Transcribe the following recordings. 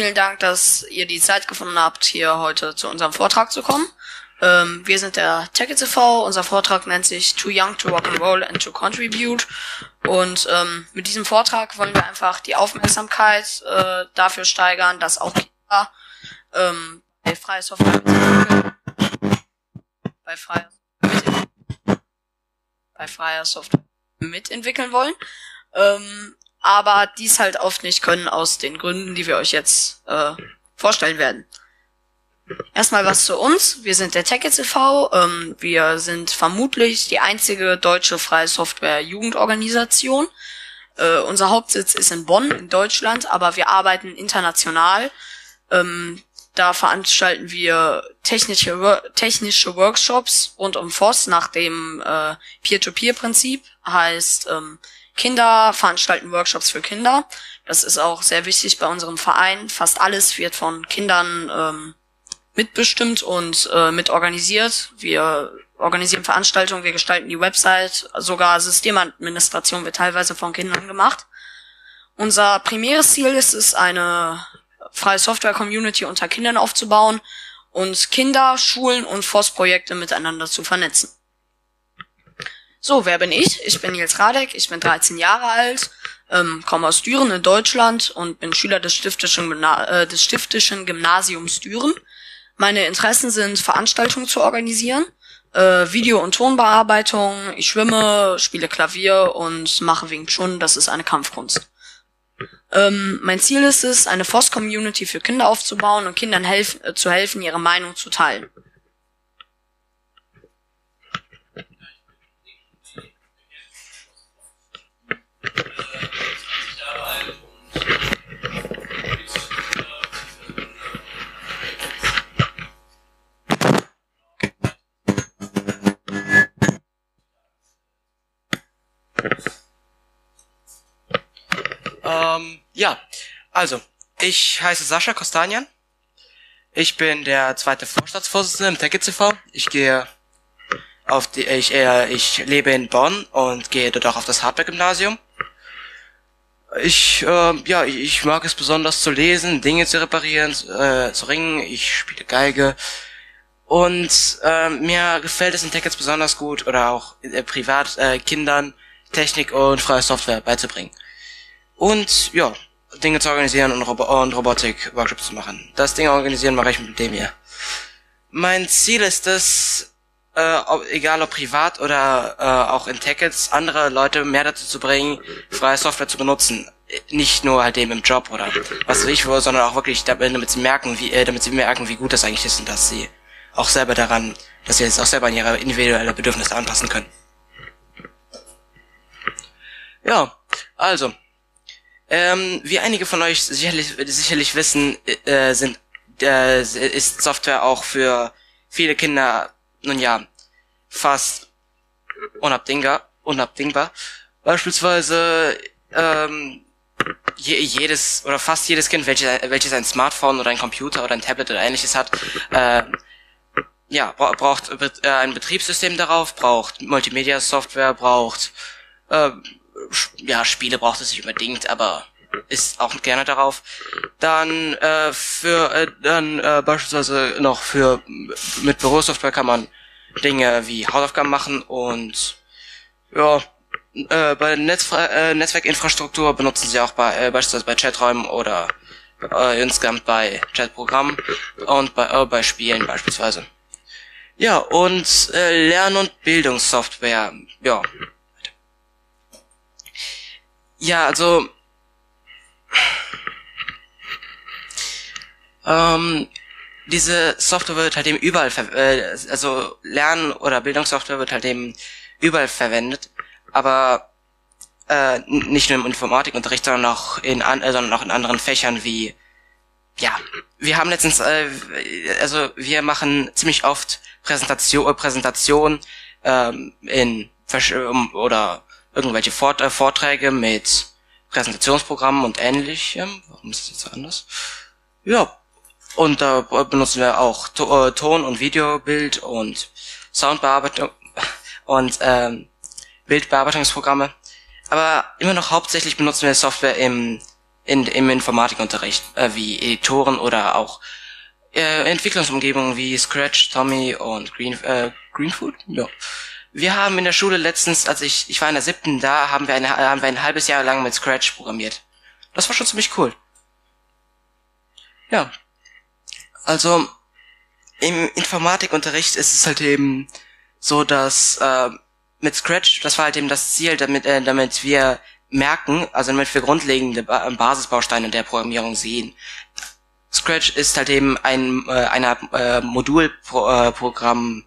vielen Dank, dass ihr die Zeit gefunden habt, hier heute zu unserem Vortrag zu kommen. Ähm, wir sind der TV. Unser Vortrag nennt sich Too Young to Rock and Roll and to Contribute. Und ähm, mit diesem Vortrag wollen wir einfach die Aufmerksamkeit äh, dafür steigern, dass auch Kinder ähm, bei freier Software bei freier, bei freier Software mitentwickeln wollen. Ähm, aber dies halt oft nicht können aus den Gründen, die wir euch jetzt äh, vorstellen werden. Erstmal was zu uns. Wir sind der Tech e.V. Ähm, wir sind vermutlich die einzige deutsche freie Software-Jugendorganisation. Äh, unser Hauptsitz ist in Bonn in Deutschland, aber wir arbeiten international. Ähm, da veranstalten wir technische, technische Workshops rund um FOSS nach dem äh, Peer-to-Peer-Prinzip. Heißt, ähm, Kinder veranstalten Workshops für Kinder. Das ist auch sehr wichtig bei unserem Verein. Fast alles wird von Kindern ähm, mitbestimmt und äh, mitorganisiert. Wir organisieren Veranstaltungen, wir gestalten die Website, sogar Systemadministration wird teilweise von Kindern gemacht. Unser primäres Ziel ist es, eine freie Software-Community unter Kindern aufzubauen und Kinder, Schulen und Forstprojekte miteinander zu vernetzen. So, wer bin ich? Ich bin Nils Radek, ich bin 13 Jahre alt, ähm, komme aus Düren in Deutschland und bin Schüler des stiftischen, äh, des stiftischen Gymnasiums Düren. Meine Interessen sind, Veranstaltungen zu organisieren, äh, Video- und Tonbearbeitung, ich schwimme, spiele Klavier und mache Wing Chun, das ist eine Kampfkunst. Ähm, mein Ziel ist es, eine FOSS-Community für Kinder aufzubauen und Kindern helf äh, zu helfen, ihre Meinung zu teilen. Ähm, ja, also, ich heiße Sascha Kostanian. Ich bin der zweite Vorstandsvorsitzende im Tech. Ich gehe auf die, ich, äh, ich lebe in Bonn und gehe dort auch auf das Hardware-Gymnasium. Ich, äh, ja, ich mag es besonders zu lesen, Dinge zu reparieren, äh, zu ringen. Ich spiele Geige. Und äh, mir gefällt es in Tech besonders gut oder auch äh, privat äh, Kindern Technik und freie Software beizubringen. Und ja, Dinge zu organisieren und, Robo und Robotik-Workshops zu machen. Das Ding organisieren mache ich mit dem hier. Mein Ziel ist es, äh, ob, egal ob privat oder äh, auch in Tickets, andere Leute mehr dazu zu bringen, freie Software zu benutzen. Nicht nur halt eben im Job oder was weiß ich wo, sondern auch wirklich damit, sie merken, wie, äh, damit sie merken, wie gut das eigentlich ist und dass sie auch selber daran, dass sie es auch selber an ihre individuelle Bedürfnisse anpassen können. Ja, also, ähm, wie einige von euch sicherlich, sicherlich wissen, äh, sind, äh, ist Software auch für viele Kinder, nun ja, fast unabdingbar. unabdingbar. Beispielsweise ähm, je, jedes oder fast jedes Kind, welches, welches ein Smartphone oder ein Computer oder ein Tablet oder ähnliches hat, äh, ja, braucht ein Betriebssystem darauf, braucht Multimedia-Software, braucht äh, ja, Spiele braucht es nicht unbedingt, aber ist auch gerne darauf. Dann äh, für äh, dann äh, beispielsweise noch für mit Bürosoftware kann man Dinge wie Hausaufgaben machen und ja äh, bei Netzfre äh, Netzwerkinfrastruktur benutzen sie auch bei äh, beispielsweise bei Chaträumen oder äh, insgesamt bei Chatprogrammen und bei äh, bei Spielen beispielsweise. Ja und äh, Lern- und Bildungssoftware. Ja, ja, also ähm, diese Software wird halt eben überall, äh, also Lern- oder Bildungssoftware wird halt eben überall verwendet, aber äh, nicht nur im Informatikunterricht, sondern auch in, an, äh, sondern auch in anderen Fächern wie, ja, wir haben letztens, äh, also wir machen ziemlich oft Präsentation, Präsentation ähm, in oder irgendwelche Vort äh, Vorträge mit Präsentationsprogrammen und ähnlichem. Warum ist das jetzt anders? Ja. Und da benutzen wir auch to äh, Ton- und Videobild und Soundbearbeitung und ähm, Bildbearbeitungsprogramme. Aber immer noch hauptsächlich benutzen wir Software im in, im Informatikunterricht, äh, wie Editoren oder auch äh, Entwicklungsumgebungen wie Scratch, Tommy und Green, äh, Greenfood. Ja. Wir haben in der Schule letztens, als ich, ich war in der siebten, da haben wir, eine, haben wir ein halbes Jahr lang mit Scratch programmiert. Das war schon ziemlich cool. Ja. Also, im Informatikunterricht ist es halt eben so, dass äh, mit Scratch, das war halt eben das Ziel, damit, äh, damit wir merken, also damit wir grundlegende ba Basisbausteine der Programmierung sehen. Scratch ist halt eben ein äh, einer äh, Modulprogramm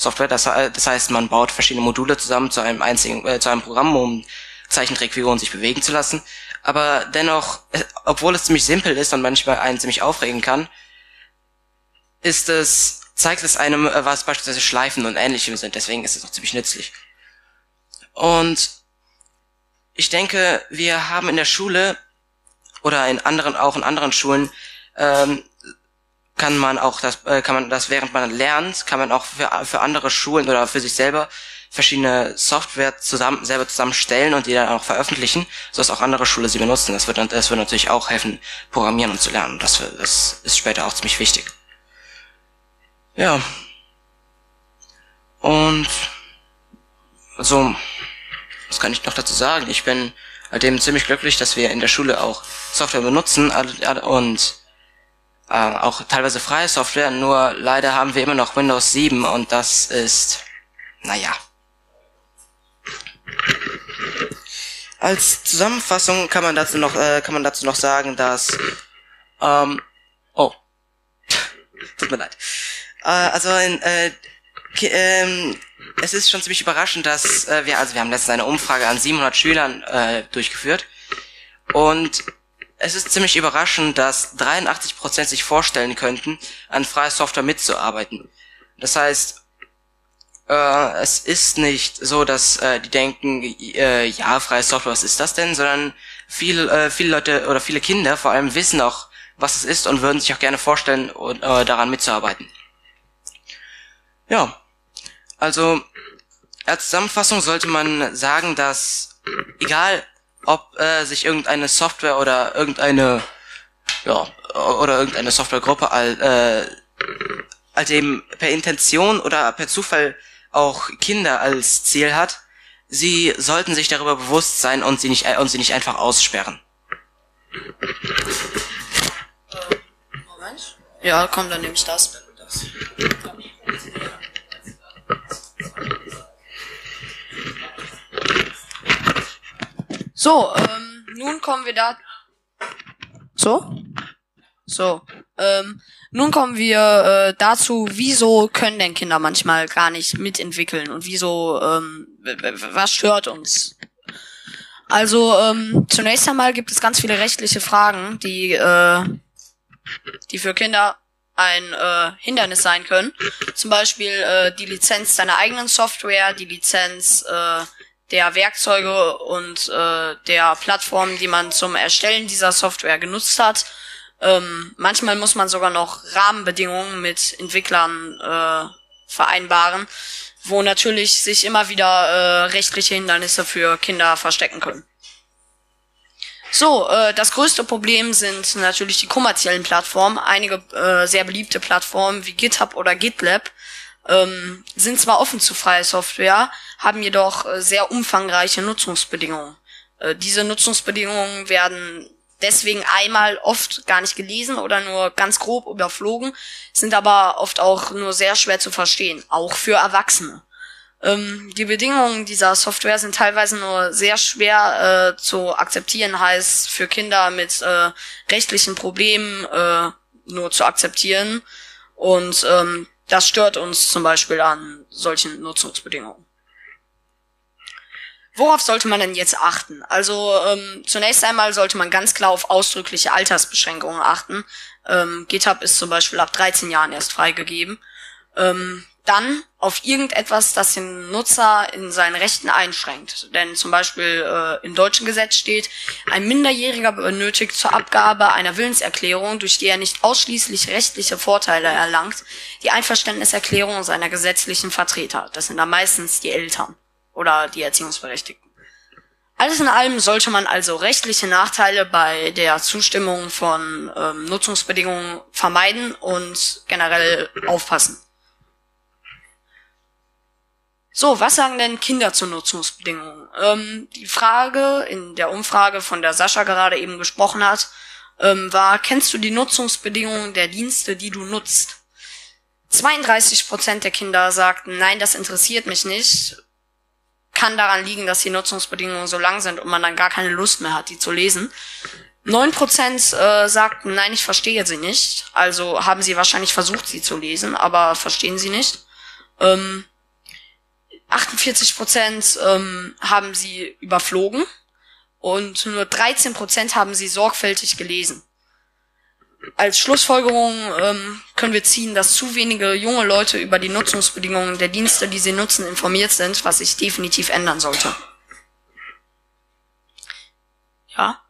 Software, das, das heißt, man baut verschiedene Module zusammen zu einem einzigen äh, zu einem Programm, um Zeichentrickfiguren sich bewegen zu lassen. Aber dennoch, äh, obwohl es ziemlich simpel ist und manchmal einen ziemlich aufregen kann, ist es zeigt es einem, äh, was beispielsweise Schleifen und ähnlichem sind. Deswegen ist es auch ziemlich nützlich. Und ich denke, wir haben in der Schule oder in anderen, auch in anderen Schulen, ähm, kann man auch das, äh, kann man das während man lernt, kann man auch für, für andere Schulen oder für sich selber verschiedene Software zusammen, selber zusammenstellen und die dann auch veröffentlichen, sodass auch andere Schulen sie benutzen. Das wird, das wird natürlich auch helfen, programmieren und zu lernen. Das, das ist später auch ziemlich wichtig. Ja. Und, also, was kann ich noch dazu sagen? Ich bin halt eben ziemlich glücklich, dass wir in der Schule auch Software benutzen und äh, auch teilweise freie Software, nur leider haben wir immer noch Windows 7 und das ist, naja. Als Zusammenfassung kann man dazu noch, äh, kann man dazu noch sagen, dass, ähm, oh, tut mir leid. Äh, also in, äh, ähm, es ist schon ziemlich überraschend, dass äh, wir, also wir haben letztens eine Umfrage an 700 Schülern äh, durchgeführt und es ist ziemlich überraschend, dass 83% sich vorstellen könnten, an freier Software mitzuarbeiten. Das heißt, äh, es ist nicht so, dass äh, die denken, äh, ja, freie Software, was ist das denn, sondern viele, äh, viele Leute oder viele Kinder vor allem wissen auch, was es ist und würden sich auch gerne vorstellen, äh, daran mitzuarbeiten. Ja, also als Zusammenfassung sollte man sagen, dass egal ob äh, sich irgendeine Software oder irgendeine ja oder irgendeine Softwaregruppe all, äh, halt eben per Intention oder per Zufall auch Kinder als Ziel hat, sie sollten sich darüber bewusst sein und sie nicht und sie nicht einfach aussperren. Moment. Ja, komm, dann nehme ich das. So, ähm, nun kommen wir da. So? So. Ähm, nun kommen wir äh, dazu, wieso können denn Kinder manchmal gar nicht mitentwickeln und wieso, ähm, was stört uns? Also, ähm, zunächst einmal gibt es ganz viele rechtliche Fragen, die, äh, die für Kinder ein äh, Hindernis sein können. Zum Beispiel äh, die Lizenz deiner eigenen Software, die Lizenz äh, der Werkzeuge und äh, der Plattformen, die man zum Erstellen dieser Software genutzt hat. Ähm, manchmal muss man sogar noch Rahmenbedingungen mit Entwicklern äh, vereinbaren, wo natürlich sich immer wieder äh, rechtliche Hindernisse für Kinder verstecken können. So, äh, das größte Problem sind natürlich die kommerziellen Plattformen. Einige äh, sehr beliebte Plattformen wie GitHub oder GitLab ähm, sind zwar offen zu freier Software, haben jedoch äh, sehr umfangreiche Nutzungsbedingungen. Äh, diese Nutzungsbedingungen werden deswegen einmal oft gar nicht gelesen oder nur ganz grob überflogen, sind aber oft auch nur sehr schwer zu verstehen, auch für Erwachsene. Ähm, die Bedingungen dieser Software sind teilweise nur sehr schwer äh, zu akzeptieren, heißt für Kinder mit äh, rechtlichen Problemen äh, nur zu akzeptieren. Und ähm, das stört uns zum Beispiel an solchen Nutzungsbedingungen. Worauf sollte man denn jetzt achten? Also ähm, zunächst einmal sollte man ganz klar auf ausdrückliche Altersbeschränkungen achten. Ähm, GitHub ist zum Beispiel ab 13 Jahren erst freigegeben. Ähm, dann auf irgendetwas, das den Nutzer in seinen Rechten einschränkt. Denn zum Beispiel äh, im deutschen Gesetz steht, ein Minderjähriger benötigt zur Abgabe einer Willenserklärung, durch die er nicht ausschließlich rechtliche Vorteile erlangt, die Einverständniserklärung seiner gesetzlichen Vertreter. Das sind dann meistens die Eltern oder die Erziehungsberechtigten. Alles in allem sollte man also rechtliche Nachteile bei der Zustimmung von ähm, Nutzungsbedingungen vermeiden und generell aufpassen. So, was sagen denn Kinder zu Nutzungsbedingungen? Ähm, die Frage in der Umfrage, von der Sascha gerade eben gesprochen hat, ähm, war, kennst du die Nutzungsbedingungen der Dienste, die du nutzt? 32 Prozent der Kinder sagten, nein, das interessiert mich nicht kann daran liegen, dass die Nutzungsbedingungen so lang sind und man dann gar keine Lust mehr hat, die zu lesen. Neun Prozent äh, sagten, nein, ich verstehe sie nicht. Also haben sie wahrscheinlich versucht, sie zu lesen, aber verstehen sie nicht. Ähm, 48 Prozent ähm, haben sie überflogen und nur 13 Prozent haben sie sorgfältig gelesen als Schlussfolgerung ähm, können wir ziehen, dass zu wenige junge Leute über die Nutzungsbedingungen der Dienste, die sie nutzen, informiert sind, was sich definitiv ändern sollte. Ja?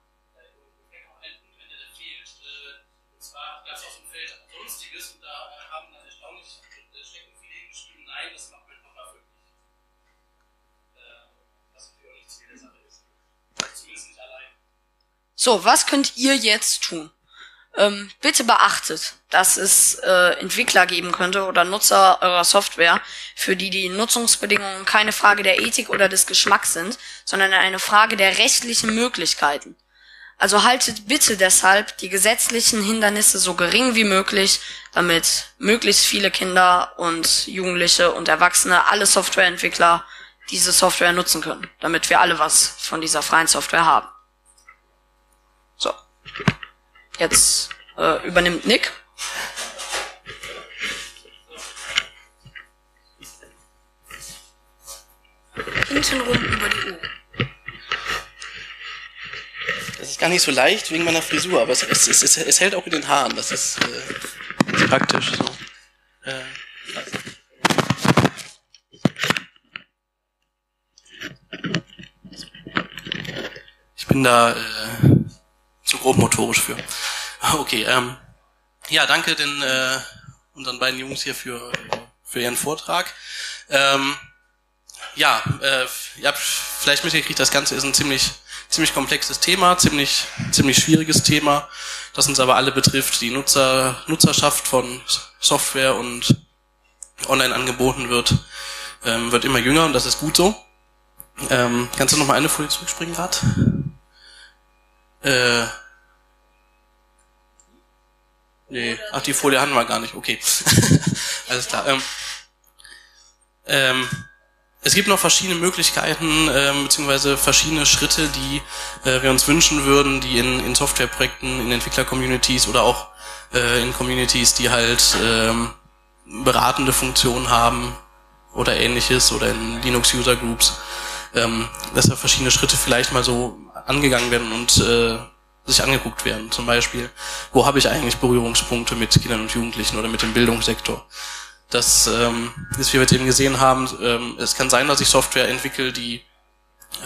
So, was könnt ihr jetzt tun? Ähm, bitte beachtet, dass es äh, Entwickler geben könnte oder Nutzer eurer Software, für die die Nutzungsbedingungen keine Frage der Ethik oder des Geschmacks sind, sondern eine Frage der rechtlichen Möglichkeiten. Also haltet bitte deshalb die gesetzlichen Hindernisse so gering wie möglich, damit möglichst viele Kinder und Jugendliche und Erwachsene, alle Softwareentwickler diese Software nutzen können, damit wir alle was von dieser freien Software haben. Jetzt äh, übernimmt Nick. Hintenrum über die Uhr. Das ist gar nicht so leicht wegen meiner Frisur, aber es, es, es, es hält auch in den Haaren. Das ist, äh, ist praktisch. So. Äh, ich bin da äh, zu grob motorisch für. Okay, ähm, ja, danke den äh, unseren beiden Jungs hier für für ihren Vortrag. Ähm, ja, äh, ihr habt vielleicht mitgekriegt, das Ganze ist ein ziemlich ziemlich komplexes Thema, ziemlich ziemlich schwieriges Thema, das uns aber alle betrifft. Die Nutzer Nutzerschaft von Software und online angeboten wird ähm, wird immer jünger und das ist gut so. Ähm, kannst du noch mal eine Folie zurückspringen gerade? Äh, nee, ach, die Folie hatten wir gar nicht. Okay. Alles klar. Ähm, ähm, es gibt noch verschiedene Möglichkeiten ähm, beziehungsweise verschiedene Schritte, die äh, wir uns wünschen würden, die in, in Softwareprojekten, in Entwickler-Communities oder auch äh, in Communities, die halt ähm, beratende Funktionen haben oder ähnliches oder in Linux-User-Groups, ähm, dass da verschiedene Schritte vielleicht mal so angegangen werden und äh, sich angeguckt werden. Zum Beispiel, wo habe ich eigentlich Berührungspunkte mit Kindern und Jugendlichen oder mit dem Bildungssektor? Das ähm, wie wir jetzt eben gesehen haben, ähm, es kann sein, dass ich Software entwickle, die,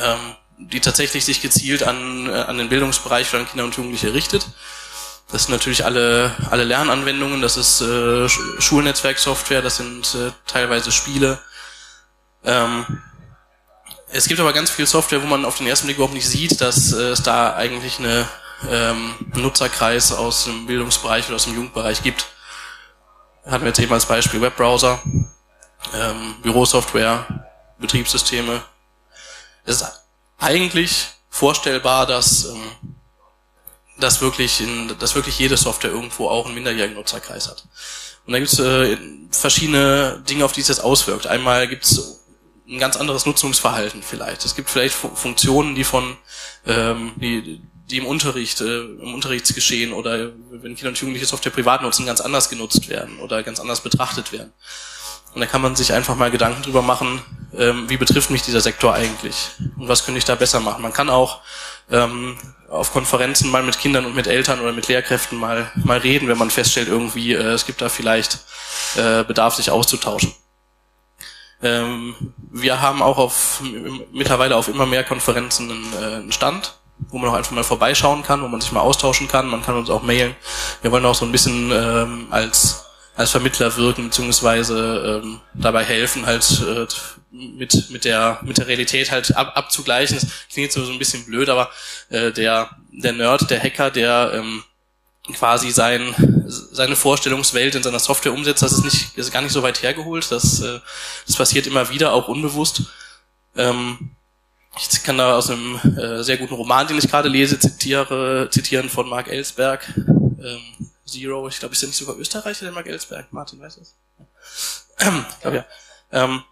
ähm, die tatsächlich sich gezielt an, äh, an den Bildungsbereich für Kinder und Jugendliche richtet. Das sind natürlich alle, alle Lernanwendungen, das ist äh, Schulnetzwerksoftware, das sind äh, teilweise Spiele. Ähm, es gibt aber ganz viel Software, wo man auf den ersten Blick überhaupt nicht sieht, dass äh, es da eigentlich eine ähm, Nutzerkreis aus dem Bildungsbereich oder aus dem Jugendbereich gibt. Hatten wir jetzt eben als Beispiel Webbrowser, ähm, Bürosoftware, Betriebssysteme. Es ist eigentlich vorstellbar, dass, ähm, dass, wirklich in, dass wirklich jede Software irgendwo auch einen minderjährigen Nutzerkreis hat. Und da gibt es äh, verschiedene Dinge, auf die es jetzt auswirkt. Einmal gibt es ein ganz anderes Nutzungsverhalten vielleicht. Es gibt vielleicht Funktionen, die von ähm, die, die im Unterricht, äh, im Unterrichtsgeschehen oder wenn Kinder und Jugendliche Software privat nutzen, ganz anders genutzt werden oder ganz anders betrachtet werden. Und da kann man sich einfach mal Gedanken drüber machen, ähm, wie betrifft mich dieser Sektor eigentlich und was könnte ich da besser machen. Man kann auch ähm, auf Konferenzen mal mit Kindern und mit Eltern oder mit Lehrkräften mal mal reden, wenn man feststellt, irgendwie äh, es gibt da vielleicht äh, Bedarf, sich auszutauschen. Ähm, wir haben auch auf mittlerweile auf immer mehr Konferenzen einen, äh, einen Stand, wo man auch einfach mal vorbeischauen kann, wo man sich mal austauschen kann. Man kann uns auch mailen. Wir wollen auch so ein bisschen ähm, als als Vermittler wirken, beziehungsweise ähm, dabei helfen, halt äh, mit, mit, der, mit der Realität halt ab, abzugleichen. Das klingt so, so ein bisschen blöd, aber äh, der, der Nerd, der Hacker, der ähm, quasi sein, seine Vorstellungswelt in seiner Software umsetzt, das ist nicht, ist gar nicht so weit hergeholt. Das, äh, das passiert immer wieder, auch unbewusst. Ähm, ich kann da aus einem äh, sehr guten Roman, den ich gerade lese, zitiere, zitieren von Mark Ellsberg. Ähm, Zero, ich glaube, ist ja nicht sogar Österreicher, der Mark Ellsberg. Martin, weißt du das? Ähm, glaub, ja. Ähm,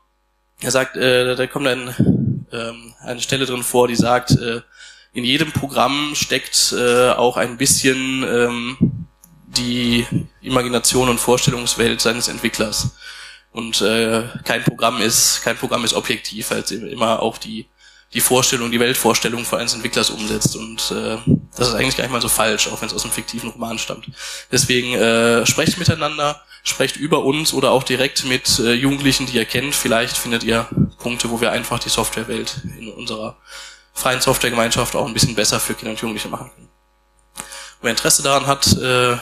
er sagt, äh, da kommt ein, ähm, eine Stelle drin vor, die sagt, äh, in jedem Programm steckt äh, auch ein bisschen ähm, die Imagination und Vorstellungswelt seines Entwicklers. Und äh, kein Programm ist kein Programm ist objektiv, weil es immer auch die die Vorstellung, die Weltvorstellung von eines Entwicklers umsetzt. Und äh, das ist eigentlich gar nicht mal so falsch, auch wenn es aus einem fiktiven Roman stammt. Deswegen äh, sprecht miteinander, sprecht über uns oder auch direkt mit äh, Jugendlichen, die ihr kennt. Vielleicht findet ihr Punkte, wo wir einfach die Softwarewelt in unserer freien Softwaregemeinschaft auch ein bisschen besser für Kinder und Jugendliche machen können. Wer Interesse daran hat, äh,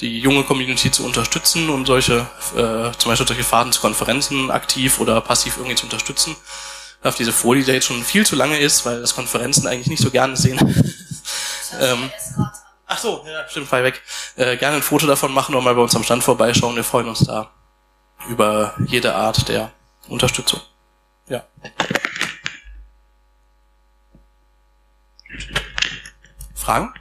die junge Community zu unterstützen und solche, äh, zum Beispiel solche Faden zu Konferenzen aktiv oder passiv irgendwie zu unterstützen, auf diese Folie, die jetzt schon viel zu lange ist, weil das Konferenzen eigentlich nicht so gerne sehen. ähm, ach so, ja, stimmt, frei weg. Äh, gerne ein Foto davon machen und mal bei uns am Stand vorbeischauen. Wir freuen uns da über jede Art der Unterstützung. Ja. Fragen?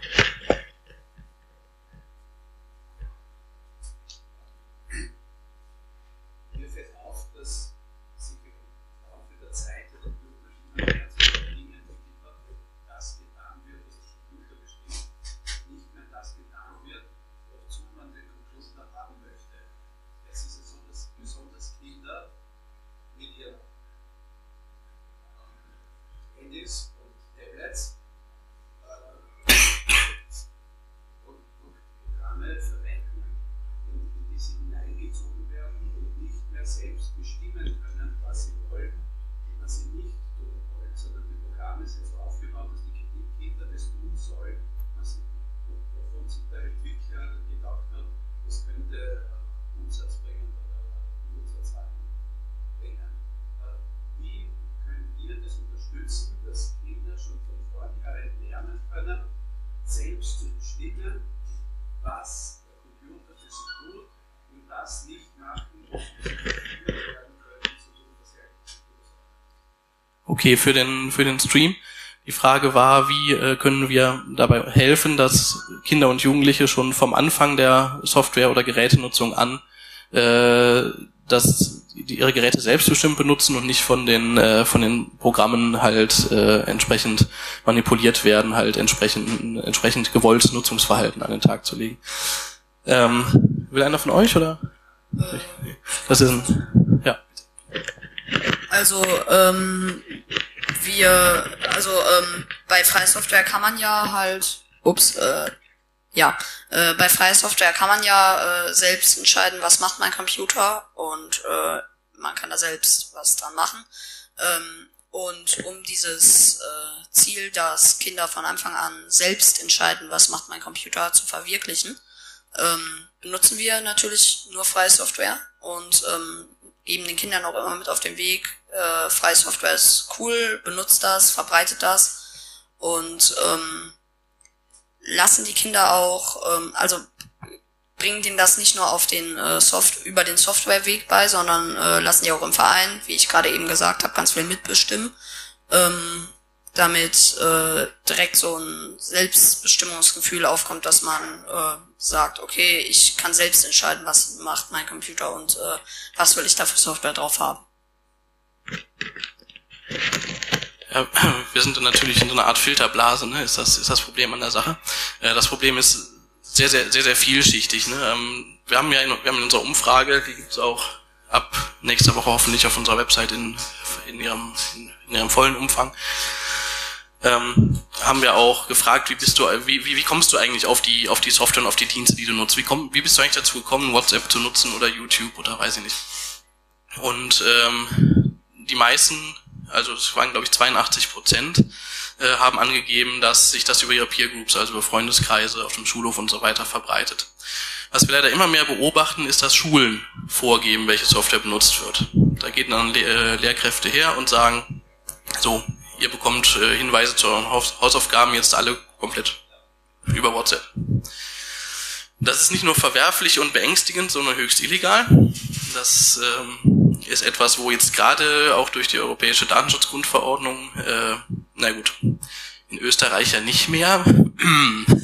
Okay für den, für den Stream. Die Frage war, wie äh, können wir dabei helfen, dass Kinder und Jugendliche schon vom Anfang der Software- oder Gerätenutzung an äh, dass die ihre Geräte selbstbestimmt benutzen und nicht von den äh, von den Programmen halt äh, entsprechend manipuliert werden, halt entsprechend entsprechend gewolltes Nutzungsverhalten an den Tag zu legen. Ähm, will einer von euch oder? Das ist ein, ja. Also ähm, wir, also ähm, bei Freie Software kann man ja halt, ups, äh, ja, äh, bei Freie Software kann man ja äh, selbst entscheiden, was macht mein Computer und äh, man kann da selbst was dran machen. Ähm, und um dieses äh, Ziel, dass Kinder von Anfang an selbst entscheiden, was macht mein Computer, zu verwirklichen, ähm, benutzen wir natürlich nur freie Software und ähm, geben den Kindern auch immer mit auf den Weg, äh, freie Software ist cool, benutzt das, verbreitet das und ähm, lassen die Kinder auch, ähm, also bringen denen das nicht nur auf den äh, Soft über den Softwareweg bei, sondern äh, lassen die auch im Verein, wie ich gerade eben gesagt habe, ganz viel mitbestimmen, ähm, damit äh, direkt so ein Selbstbestimmungsgefühl aufkommt, dass man äh, sagt, okay, ich kann selbst entscheiden, was macht mein Computer und äh, was will ich da für Software drauf haben. Ja, wir sind natürlich in so einer Art Filterblase, ne? ist, das, ist das Problem an der Sache. Äh, das Problem ist sehr, sehr, sehr, sehr vielschichtig. Ne? Ähm, wir haben ja in, wir haben in unserer Umfrage, die gibt's auch ab nächster Woche hoffentlich auf unserer Website in, in, ihrem, in, in ihrem vollen Umfang, ähm, haben wir auch gefragt, wie bist du, wie, wie, wie kommst du eigentlich auf die, auf die Software und auf die Dienste, die du nutzt? Wie, komm, wie bist du eigentlich dazu gekommen, WhatsApp zu nutzen oder YouTube oder weiß ich nicht? Und ähm, die meisten, also es waren glaube ich 82 Prozent, äh, haben angegeben, dass sich das über ihre Peer Groups, also über Freundeskreise auf dem Schulhof und so weiter verbreitet. Was wir leider immer mehr beobachten, ist, dass Schulen vorgeben, welche Software benutzt wird. Da gehen dann Le Lehrkräfte her und sagen, so, ihr bekommt äh, Hinweise zu euren Hausaufgaben jetzt alle komplett über WhatsApp. Das ist nicht nur verwerflich und beängstigend, sondern höchst illegal. Das ähm, ist etwas, wo jetzt gerade auch durch die Europäische Datenschutzgrundverordnung, äh, na gut, in Österreich ja nicht mehr,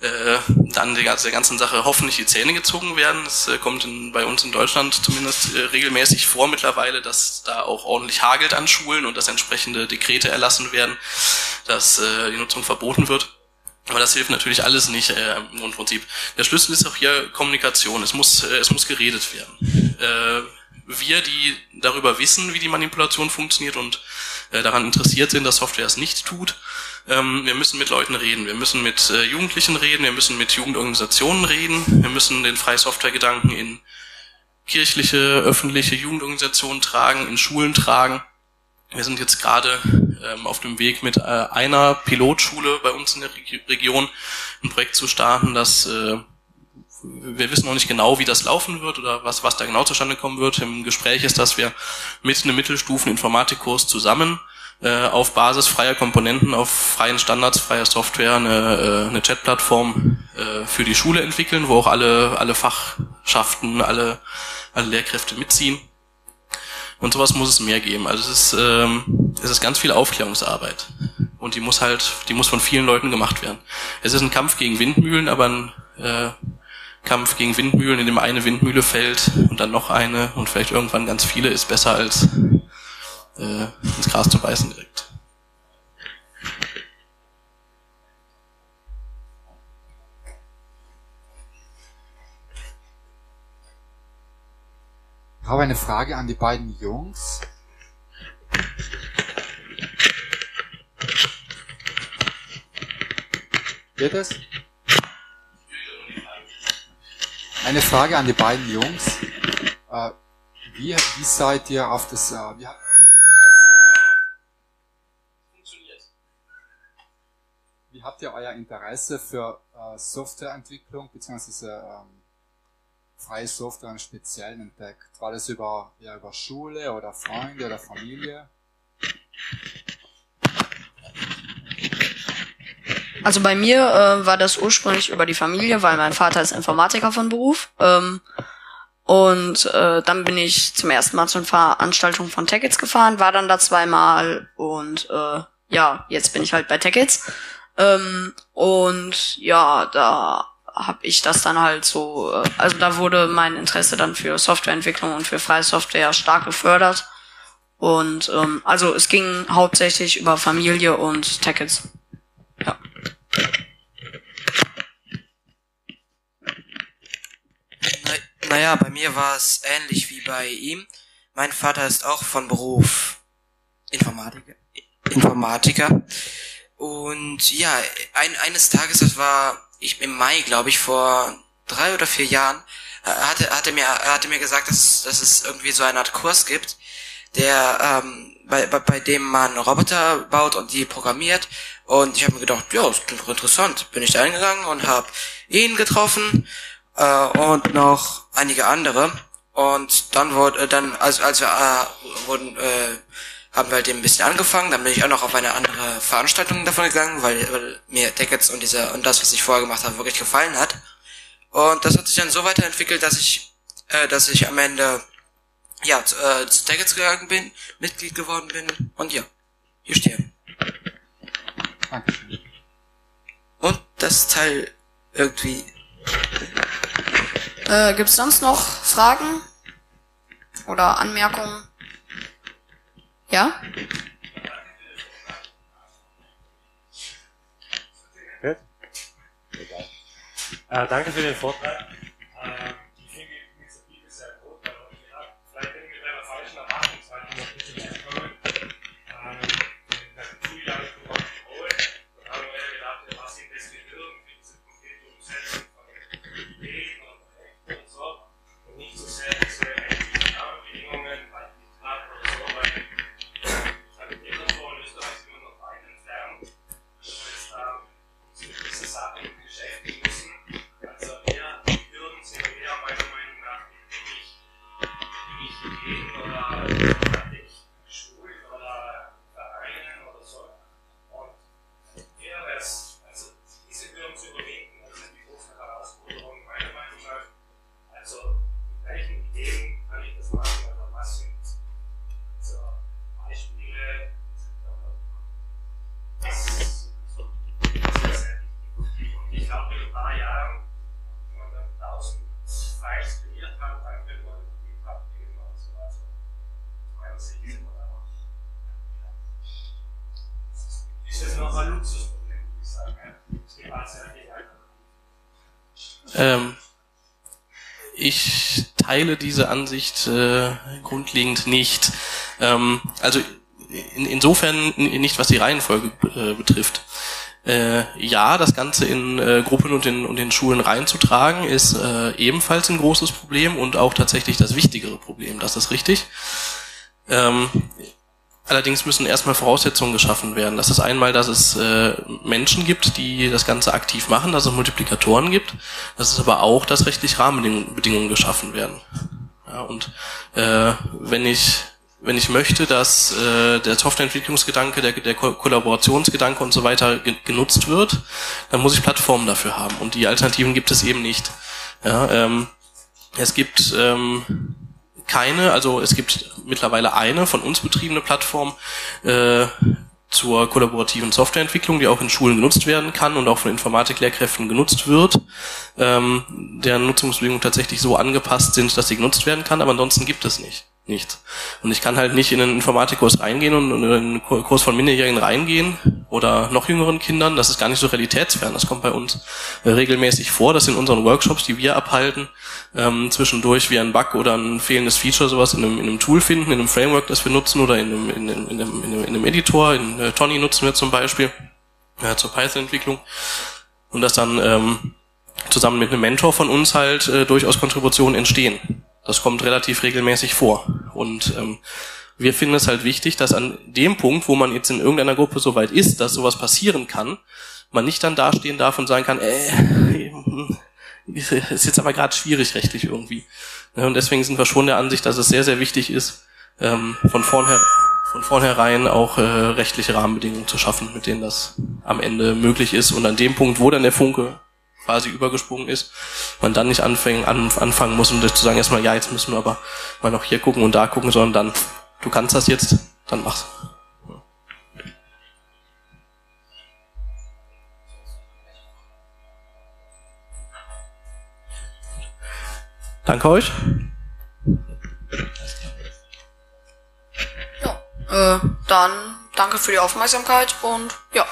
äh, dann der, der ganzen Sache hoffentlich die Zähne gezogen werden. Es äh, kommt in, bei uns in Deutschland zumindest äh, regelmäßig vor mittlerweile, dass da auch ordentlich hagelt an Schulen und dass entsprechende Dekrete erlassen werden, dass äh, die Nutzung verboten wird. Aber das hilft natürlich alles nicht äh, im Grundprinzip. Der Schlüssel ist auch hier Kommunikation. Es muss, äh, es muss geredet werden. Äh, wir, die darüber wissen, wie die Manipulation funktioniert und äh, daran interessiert sind, dass Software es nicht tut, ähm, wir müssen mit Leuten reden. Wir müssen mit äh, Jugendlichen reden. Wir müssen mit Jugendorganisationen reden. Wir müssen den Freie Software-Gedanken in kirchliche, öffentliche Jugendorganisationen tragen, in Schulen tragen. Wir sind jetzt gerade ähm, auf dem Weg mit äh, einer Pilotschule bei uns in der Reg Region ein Projekt zu starten, das äh, wir wissen noch nicht genau, wie das laufen wird oder was, was da genau zustande kommen wird. Im Gespräch ist, dass wir mit einem Mittelstufen-Informatikkurs zusammen äh, auf Basis freier Komponenten, auf freien Standards, freier Software eine, äh, eine Chat-Plattform äh, für die Schule entwickeln, wo auch alle, alle Fachschaften, alle, alle Lehrkräfte mitziehen. Und sowas muss es mehr geben. Also es ist, ähm, es ist ganz viel Aufklärungsarbeit. Und die muss halt, die muss von vielen Leuten gemacht werden. Es ist ein Kampf gegen Windmühlen, aber ein äh, Kampf gegen Windmühlen, in dem eine Windmühle fällt und dann noch eine und vielleicht irgendwann ganz viele, ist besser als äh, ins Gras zu beißen direkt. Ich habe eine Frage an die beiden Jungs. Geht es? Eine Frage an die beiden Jungs. Äh, wie, wie seid ihr auf das, äh, wie habt Wie habt ihr euer Interesse für äh, Softwareentwicklung bzw. Ähm, freie Software im Speziellen entdeckt? War das über, ja, über Schule oder Freunde oder Familie? Also bei mir äh, war das ursprünglich über die Familie, weil mein Vater ist Informatiker von Beruf. Ähm, und äh, dann bin ich zum ersten Mal zur Veranstaltung von Tickets gefahren, war dann da zweimal und äh, ja, jetzt bin ich halt bei Tickets. Ähm, und ja, da habe ich das dann halt so, äh, also da wurde mein Interesse dann für Softwareentwicklung und für freie Software stark gefördert. Und ähm, also es ging hauptsächlich über Familie und Tickets. Ja. naja, bei mir war es ähnlich wie bei ihm. Mein Vater ist auch von Beruf Informatiker. Informatiker. Und ja, ein, eines Tages, das war ich im Mai, glaube ich, vor drei oder vier Jahren, äh, hatte, hatte mir, er hatte mir gesagt, dass, dass es irgendwie so eine Art Kurs gibt, der ähm, bei, bei, bei dem man Roboter baut und die programmiert. Und ich habe mir gedacht, ja, das klingt interessant. Bin ich da hingegangen und habe ihn getroffen äh, und noch einige andere. Und dann wurde, äh, dann, als, als wir äh, wurden, äh, haben wir halt eben ein bisschen angefangen, dann bin ich auch noch auf eine andere Veranstaltung davon gegangen, weil, weil mir Tickets und dieser und das, was ich vorher gemacht habe, wirklich gefallen hat. Und das hat sich dann so weiterentwickelt, dass ich, äh, dass ich am Ende ja zu, äh, zu Tickets gegangen bin, Mitglied geworden bin und ja, hier stehe. Dankeschön. Und das Teil irgendwie. Äh, gibt's sonst noch Fragen oder Anmerkungen? Ja? Äh, danke für den Vortrag. Äh, Ähm, ich teile diese Ansicht äh, grundlegend nicht. Ähm, also in, insofern nicht, was die Reihenfolge äh, betrifft. Äh, ja, das Ganze in äh, Gruppen und in, und in Schulen reinzutragen, ist äh, ebenfalls ein großes Problem und auch tatsächlich das wichtigere Problem. Das ist richtig. Ähm, allerdings müssen erstmal Voraussetzungen geschaffen werden. Das ist einmal, dass es äh, Menschen gibt, die das Ganze aktiv machen, dass es Multiplikatoren gibt. Das ist aber auch, dass rechtlich Rahmenbedingungen geschaffen werden. Ja, und äh, wenn ich wenn ich möchte, dass äh, der Softwareentwicklungsgedanke, der, der Ko Kollaborationsgedanke und so weiter ge genutzt wird, dann muss ich Plattformen dafür haben. Und die Alternativen gibt es eben nicht. Ja, ähm, es gibt ähm, keine, also es gibt mittlerweile eine von uns betriebene Plattform äh, zur kollaborativen Softwareentwicklung, die auch in Schulen genutzt werden kann und auch von Informatiklehrkräften genutzt wird, ähm, deren Nutzungsbedingungen tatsächlich so angepasst sind, dass sie genutzt werden kann, aber ansonsten gibt es nicht nichts. Und ich kann halt nicht in einen Informatikkurs reingehen und in einen Kurs von Minderjährigen reingehen oder noch jüngeren Kindern. Das ist gar nicht so realitätsfern. Das kommt bei uns äh, regelmäßig vor, dass in unseren Workshops, die wir abhalten, ähm, zwischendurch wir einen Bug oder ein fehlendes Feature sowas in einem, in einem Tool finden, in einem Framework, das wir nutzen oder in einem, in einem, in einem, in einem Editor. In äh, Tony nutzen wir zum Beispiel äh, zur Python-Entwicklung. Und dass dann ähm, zusammen mit einem Mentor von uns halt äh, durchaus Kontributionen entstehen. Das kommt relativ regelmäßig vor. Und ähm, wir finden es halt wichtig, dass an dem Punkt, wo man jetzt in irgendeiner Gruppe so weit ist, dass sowas passieren kann, man nicht dann dastehen darf und sagen kann, äh, ist jetzt aber gerade schwierig rechtlich irgendwie. Und deswegen sind wir schon der Ansicht, dass es sehr, sehr wichtig ist, ähm, von vornherein von vornherein auch äh, rechtliche Rahmenbedingungen zu schaffen, mit denen das am Ende möglich ist. Und an dem Punkt, wo dann der Funke quasi übergesprungen ist, man dann nicht anfangen, an, anfangen muss und zu sagen erstmal, ja, jetzt müssen wir aber mal noch hier gucken und da gucken, sondern dann, du kannst das jetzt, dann mach's. Danke euch. Ja, äh, dann danke für die Aufmerksamkeit und ja.